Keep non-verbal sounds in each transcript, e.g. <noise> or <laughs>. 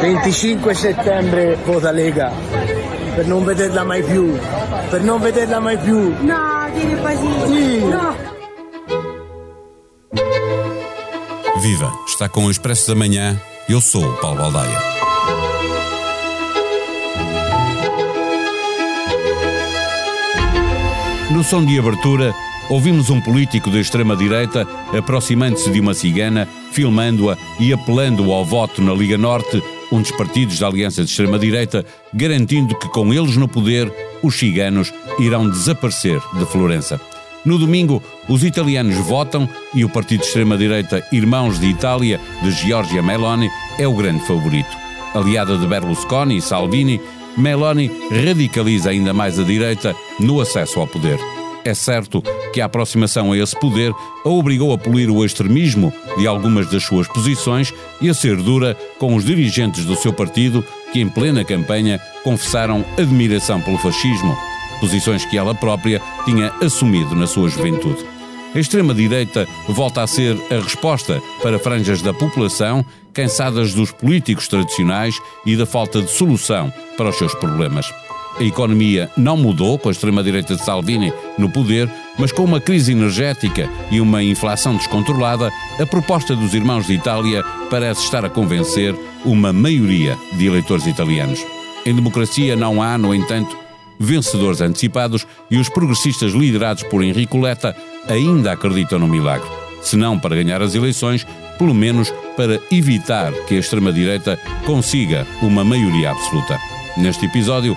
25 settembre vota Lega, per non vederla mai più, per non vederla mai più. No, tieni pazienza. Sì. No. Viva! Está com o Expresso da Manhã. Eu sou o Paulo Baldaia. No som de abertura, ouvimos um político da extrema-direita aproximando-se de uma cigana, filmando-a e apelando ao voto na Liga Norte, um dos partidos da Aliança de Extrema-Direita, garantindo que com eles no poder, os ciganos irão desaparecer de Florença. No domingo, os italianos votam e o partido de extrema-direita Irmãos de Itália, de Giorgia Meloni, é o grande favorito. Aliada de Berlusconi e Salvini, Meloni radicaliza ainda mais a direita no acesso ao poder. É certo que a aproximação a esse poder a obrigou a polir o extremismo de algumas das suas posições e a ser dura com os dirigentes do seu partido que, em plena campanha, confessaram admiração pelo fascismo, posições que ela própria tinha assumido na sua juventude. A extrema-direita volta a ser a resposta para franjas da população cansadas dos políticos tradicionais e da falta de solução para os seus problemas. A economia não mudou com a extrema-direita de Salvini no poder, mas com uma crise energética e uma inflação descontrolada, a proposta dos irmãos de Itália parece estar a convencer uma maioria de eleitores italianos. Em democracia não há, no entanto, vencedores antecipados e os progressistas liderados por Enrico Letta ainda acreditam no milagre. Se não para ganhar as eleições, pelo menos para evitar que a extrema-direita consiga uma maioria absoluta. Neste episódio,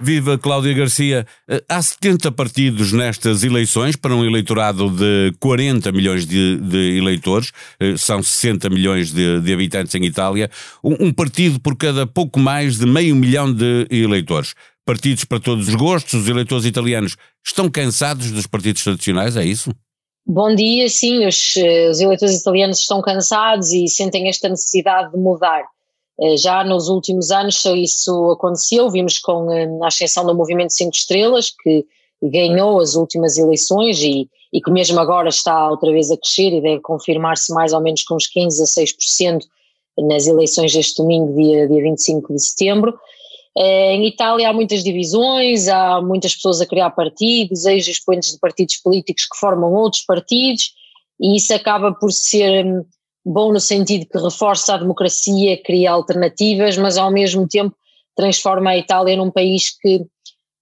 Viva Cláudia Garcia. Eh, Há 70 partidos nestas eleições para um eleitorado de 40 milhões de, de eleitores, eh, são 60 milhões de, de habitantes em Itália, um, um partido por cada pouco mais de meio milhão de eleitores. Partidos para todos os gostos, os eleitores italianos estão cansados dos partidos tradicionais, é isso? Bom dia, sim, os, eh, os eleitores italianos estão cansados e sentem esta necessidade de mudar. Eh, Já nos últimos anos isso aconteceu, vimos com eh, a ascensão do Movimento Cinco Estrelas, que ganhou as últimas eleições e, e que mesmo agora está outra vez a crescer e deve confirmar-se mais ou menos com uns 15 a 6% nas eleições deste domingo, dia, dia 25 de setembro. Eh, Em Itália há muitas divisões, há muitas pessoas a criar partidos, ex-expoentes de partidos políticos que formam outros partidos, e isso acaba por ser hum, bom no sentido que reforça a democracia, cria alternativas, mas ao mesmo tempo transforma a Itália num país que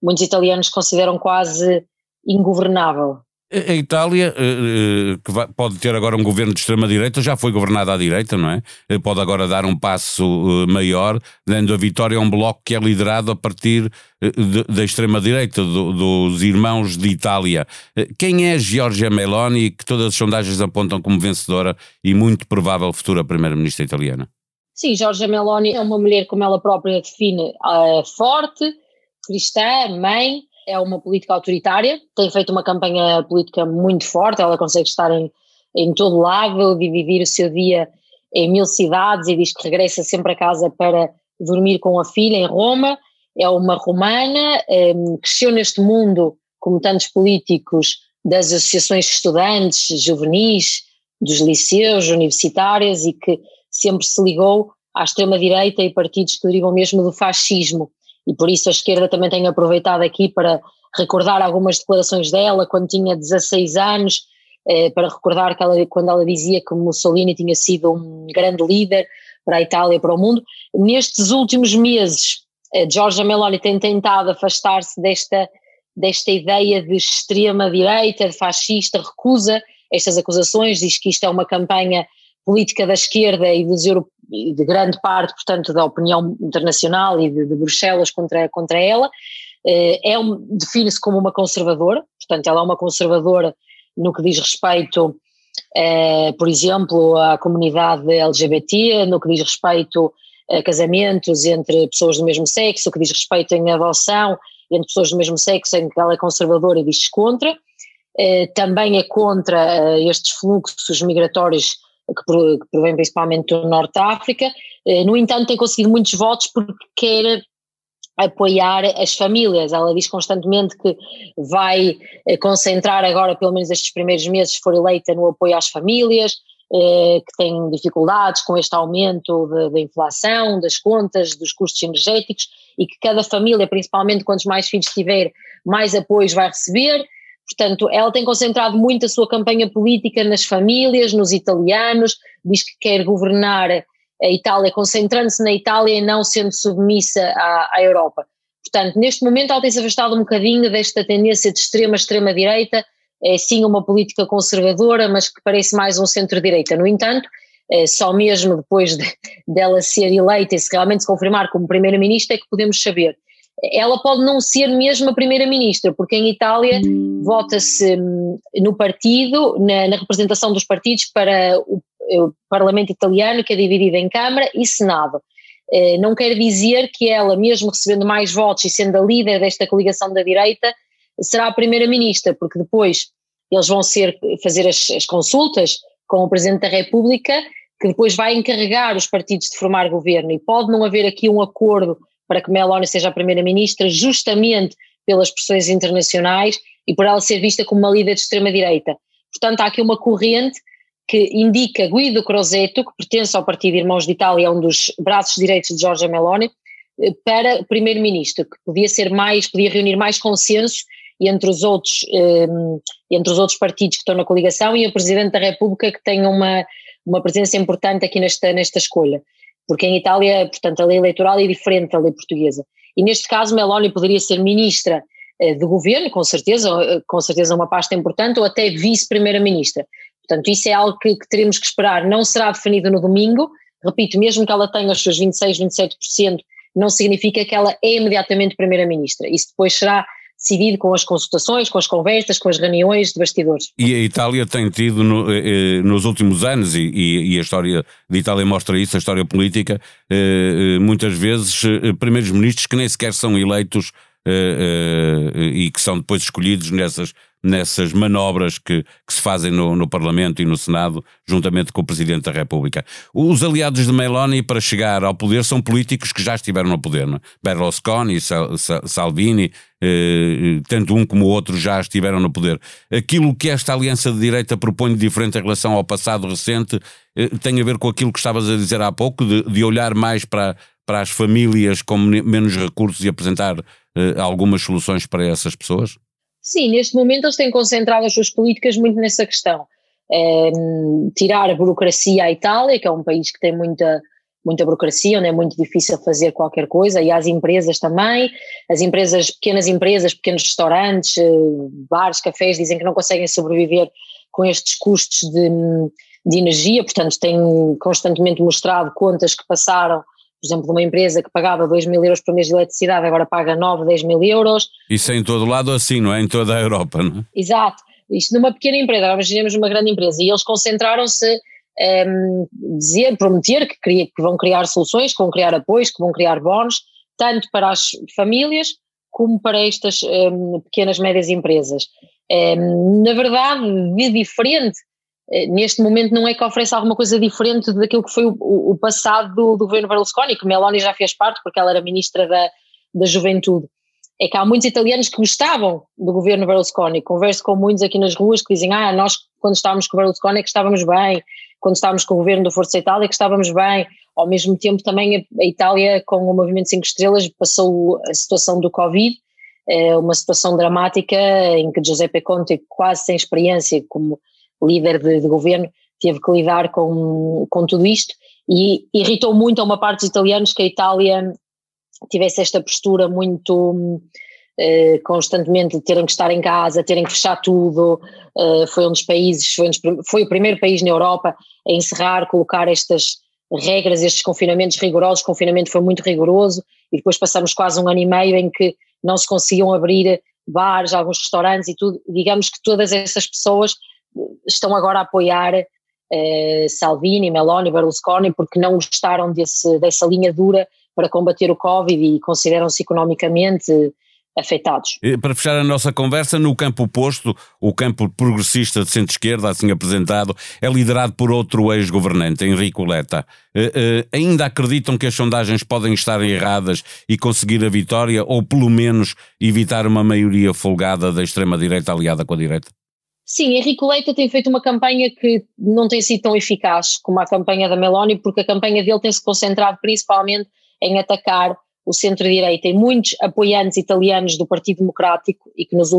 muitos italianos consideram quase ingovernável. A Itália, eh, eh, que pode ter agora um governo de extrema-direita, já foi governada à direita, não é? Eh, Pode agora dar um passo maior, dando a vitória a um bloco que é liderado a partir da extrema-direita, do- dos irmãos de Itália. Quem é Giorgia Meloni, que todas as sondagens apontam como vencedora e muito provável futura primeira-ministra italiana? Sim, Giorgia Meloni é uma mulher, como ela própria define, forte, cristã, mãe, é uma política autoritária, tem feito uma campanha política muito forte, ela consegue estar em, em todo lado, dividir o seu dia em mil cidades e diz que regressa sempre a casa para dormir com a filha em Roma, é uma romana, eh, cresceu neste mundo, como tantos políticos, das associações de estudantes, juvenis, dos liceus, universitárias e que sempre se ligou à extrema-direita e partidos que derivam mesmo do fascismo. E por isso a esquerda também tem aproveitado aqui para recordar algumas declarações dela quando tinha 16 anos, eh, para recordar que ela, quando ela dizia que Mussolini tinha sido um grande líder para a Itália e para o mundo. Nestes últimos meses, eh, Giorgia Meloni tem tentado afastar-se desta, desta ideia de extrema-direita, de fascista, recusa estas acusações, diz que isto é uma campanha política da esquerda e dos euro, e de grande parte, portanto, da opinião internacional e de, de Bruxelas contra, contra ela. Eh, É define-se como uma conservadora, portanto, ela é uma conservadora no que diz respeito, eh, por exemplo, à comunidade LGBT, no que diz respeito casamentos entre pessoas do mesmo sexo, que diz respeito em adoção entre pessoas do mesmo sexo, em que ela é conservadora e diz contra. também é contra estes fluxos migratórios que provém principalmente do Norte da África. no entanto, tem conseguido muitos votos porque quer apoiar as famílias. Ela diz constantemente que vai eh, concentrar agora, pelo menos estes primeiros meses, se for eleita, no apoio às famílias, eh, que têm dificuldades com este aumento da inflação, das contas, dos custos energéticos e que cada família, principalmente quantos mais filhos tiver, mais apoios vai receber. Portanto, ela tem concentrado muito a sua campanha política nas famílias, nos italianos, diz que quer governar a Itália, concentrando-se na Itália e não sendo submissa à, à Europa. Portanto, neste momento ela tem-se afastado um bocadinho desta tendência de extrema, extrema-direita, é sim uma política conservadora, mas que parece mais um centro-direita. No entanto, é, só mesmo depois de, <laughs> dela ser eleita e se realmente se confirmar como primeira-ministra é que podemos saber. Ela pode não ser mesmo a primeira-ministra, porque em Itália vota-se hum, no partido, na, na, representação dos partidos para o o Parlamento italiano, que é dividido em Câmara e Senado. Eh, não quer dizer que ela, mesmo recebendo mais votos e sendo a líder desta coligação da direita, será a primeira-ministra, porque depois eles vão ser, fazer as, as, consultas com o Presidente da República, que depois vai encarregar os partidos de formar governo, e pode não haver aqui um acordo para que Meloni seja a primeira-ministra, justamente pelas pressões internacionais e por ela ser vista como uma líder de extrema-direita. Portanto, há aqui uma corrente que indica Guido Crosetto, que pertence ao Partido Irmãos de Itália, é um dos braços direitos de Giorgia Meloni, eh, para primeiro-ministro, que podia ser mais, podia reunir mais consenso entre os outros, um, eh, entre os outros partidos que estão na coligação e o Presidente da República que tem uma, uma presença importante aqui nesta, nesta escolha. Porque em Itália, portanto, a lei eleitoral é diferente da lei portuguesa. E neste caso, Meloni poderia ser ministra eh, do governo, com certeza, com certeza uma pasta importante, ou até vice-primeira-ministra. Portanto, isso é algo que, que teremos que esperar. Não será definido no domingo. Repito, mesmo que ela tenha os seus 26, 27%, não significa que ela é imediatamente Primeira-Ministra. Isso depois será decidido com as consultações, com as conversas, com as reuniões de bastidores. E a Itália tem tido no, eh, eh nos últimos anos, e, e, a história de Itália mostra isso, a história política, eh, eh muitas vezes eh, primeiros ministros que nem sequer são eleitos eh, e que são depois escolhidos nessas nessas manobras que, que se fazem no, no, Parlamento e no Senado, juntamente com o Presidente da República. Os aliados de Meloni para chegar ao poder são políticos que já estiveram no poder. Não? É? Berlusconi, Salvini, eh, tanto um como o outro já estiveram no poder. Aquilo que esta aliança de direita propõe de diferente em relação ao passado recente eh, tem a ver com aquilo que estavas a dizer há pouco, de, de olhar mais para, para as famílias com menos recursos e apresentar eh, algumas soluções para essas pessoas? Sim, neste momento eles têm concentrado as suas políticas muito nessa questão. É, tirar a burocracia à Itália, que é um país que tem muita, muita burocracia, onde é muito difícil fazer qualquer coisa, e às empresas também, as empresas, pequenas empresas, pequenos restaurantes, eh, bares, cafés, dizem que não conseguem sobreviver com estes custos de, de energia, portanto têm constantemente mostrado contas que passaram por exemplo, de uma empresa que pagava 2 mil euros por mês de eletricidade, agora paga 9, 10 mil euros. Isso é em todo lado assim, não é? Em toda a Europa, não é? Exato. Isto numa pequena empresa, agora imaginemos uma grande empresa, e eles concentraram-se um, ehm, dizer, prometer que, queria, que vão criar soluções, que vão criar apoios, que vão criar bónus, tanto para as famílias como para estas um, ehm, pequenas, médias empresas. Um, ehm, na verdade, de diferente neste momento não é que ofereça alguma coisa diferente daquilo que foi o, o, passado do, do, governo Berlusconi, que Meloni já fez parte porque ela era ministra da, da Juventude. É que há muitos italianos que gostavam do governo Berlusconi. Converso com muitos aqui nas ruas que dizem: Ah, nós quando estávamos com o Berlusconi é que estávamos bem, quando estávamos com o governo do Força Itália é que estávamos bem. Ao mesmo tempo, também a, Itália, com o Movimento 5 Estrelas, passou a situação do Covid, é uma situação dramática em que Giuseppe Conte, quase sem experiência como líder de, de, governo, teve que lidar com, com tudo isto. E irritou muito a uma parte dos italianos que a Itália tivesse esta postura muito eh, constantemente de terem que estar em casa, terem que fechar tudo, eh, foi um dos países, foi, um dos, foi, o primeiro país na Europa a encerrar, colocar estas regras, estes confinamentos rigorosos, o confinamento foi muito rigoroso e depois passamos quase um ano e meio em que não se conseguiam abrir bares, alguns restaurantes e tudo, digamos que todas essas pessoas estão agora a apoiar eh, Salvini, Meloni, Berlusconi, porque não gostaram desse, dessa linha dura para combater o Covid e consideram-se economicamente afetados. Para fechar a nossa conversa, no campo oposto, o campo progressista de centro-esquerda, assim apresentado, é liderado por outro ex-governante, Henrique Leta. Uh, uh, ainda acreditam que as sondagens podem estar erradas e conseguir a vitória, ou pelo menos evitar uma maioria folgada da extrema-direita aliada com a direita? Sim, Henrique Leita tem feito uma campanha que não tem sido tão eficaz como a campanha da Meloni, porque a campanha dele tem se concentrado principalmente em atacar o centro-direita. E muitos apoiantes italianos do Partido Democrático e que nos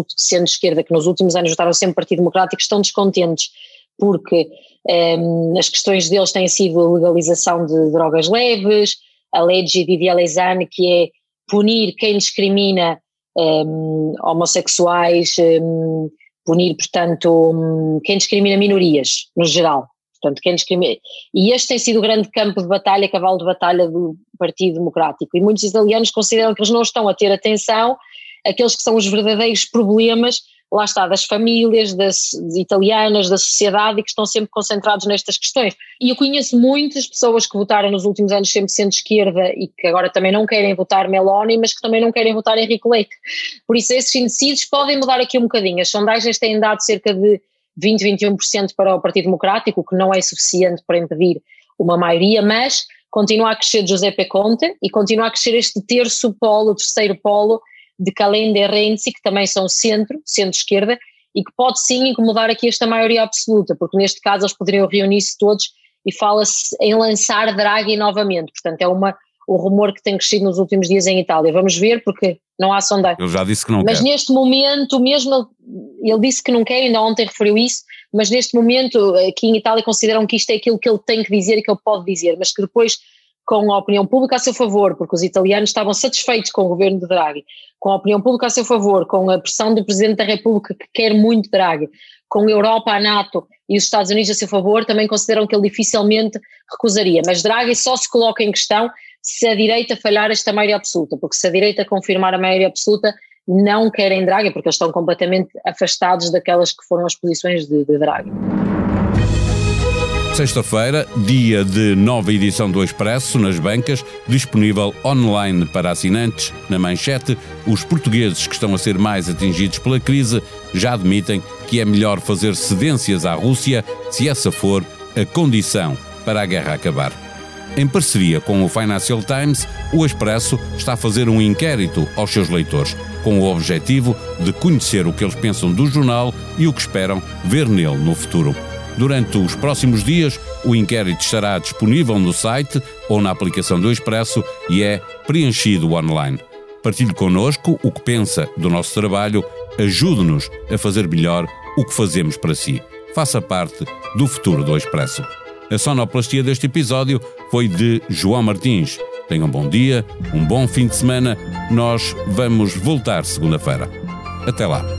esquerda, que nos últimos anos votaram sempre Partido Democrático, estão descontentes porque um, as questões deles têm sido a legalização de drogas leves, a lei de Vivialesane, que é punir quem discrimina um, homossexuais, um, punir, portanto, hum, quem discrimina minorias, no geral. Portanto, quem discrimina. E este tem sido o grande campo de batalha, cavalo de batalha do Partido Democrático. E muitos italianos consideram que eles não estão a ter atenção àqueles que são os verdadeiros problemas, lá está, das famílias, das, das italianas, da sociedade e que estão sempre concentrados nestas questões. E eu conheço muitas pessoas que votaram nos últimos anos sempre centro-esquerda e que agora também não querem votar Meloni, mas que também não querem votar Henrique Leite. Por isso, esses indecisos podem mudar aqui um bocadinho. As sondagens têm dado cerca de 20, 21% para o Partido Democrático, o que não é suficiente para impedir uma maioria, mas continua a crescer Giuseppe Conte e continua a crescer este terço polo, terceiro polo de Calenda e Renzi, que também são centro, centro-esquerda, e que pode sim incomodar aqui esta maioria absoluta, porque neste caso eles poderiam reunir-se todos e fala-se em lançar Draghi novamente, portanto é uma, o rumor que tem crescido nos últimos dias em Itália. Vamos ver, porque não há sondagem. Eu já disse que não Mas quer. neste momento, mesmo ele disse que não quer, ainda ontem referiu isso, mas neste momento aqui em Itália consideram que isto é aquilo que ele tem que dizer e que ele pode dizer, mas que depois com a opinião pública a seu favor, porque os italianos estavam satisfeitos com o governo de Draghi, com a opinião pública a seu favor, com a pressão do Presidente da República que quer muito Draghi, com a Europa, a NATO e os Estados Unidos a seu favor, também consideram que ele dificilmente recusaria. Mas Draghi só se coloca em questão se a direita falhar esta maioria absoluta, porque se a direita confirmar a maioria absoluta, não querem Draghi, porque eles estão completamente afastados daquelas que foram as posições de, de Draghi. Sexta-feira, dia de nova edição do Expresso nas bancas, disponível online para assinantes. Na manchete, os portugueses que estão a ser mais atingidos pela crise já admitem que é melhor fazer cedências à Rússia se essa for a condição para a guerra acabar. Em parceria com o Financial Times, o Expresso está a fazer um inquérito aos seus leitores, com o objetivo de conhecer o que eles pensam do jornal e o que esperam ver nele no futuro. Durante os próximos dias, o inquérito estará disponível no site ou na aplicação do Expresso e é preenchido online. Partilhe connosco o que pensa do nosso trabalho, ajude-nos a fazer melhor o que fazemos para si. Faça parte do futuro do Expresso. A sonoplastia deste episódio foi de João Martins. Tenham um bom dia, um bom fim de semana. Nós vamos voltar segunda-feira. Até lá.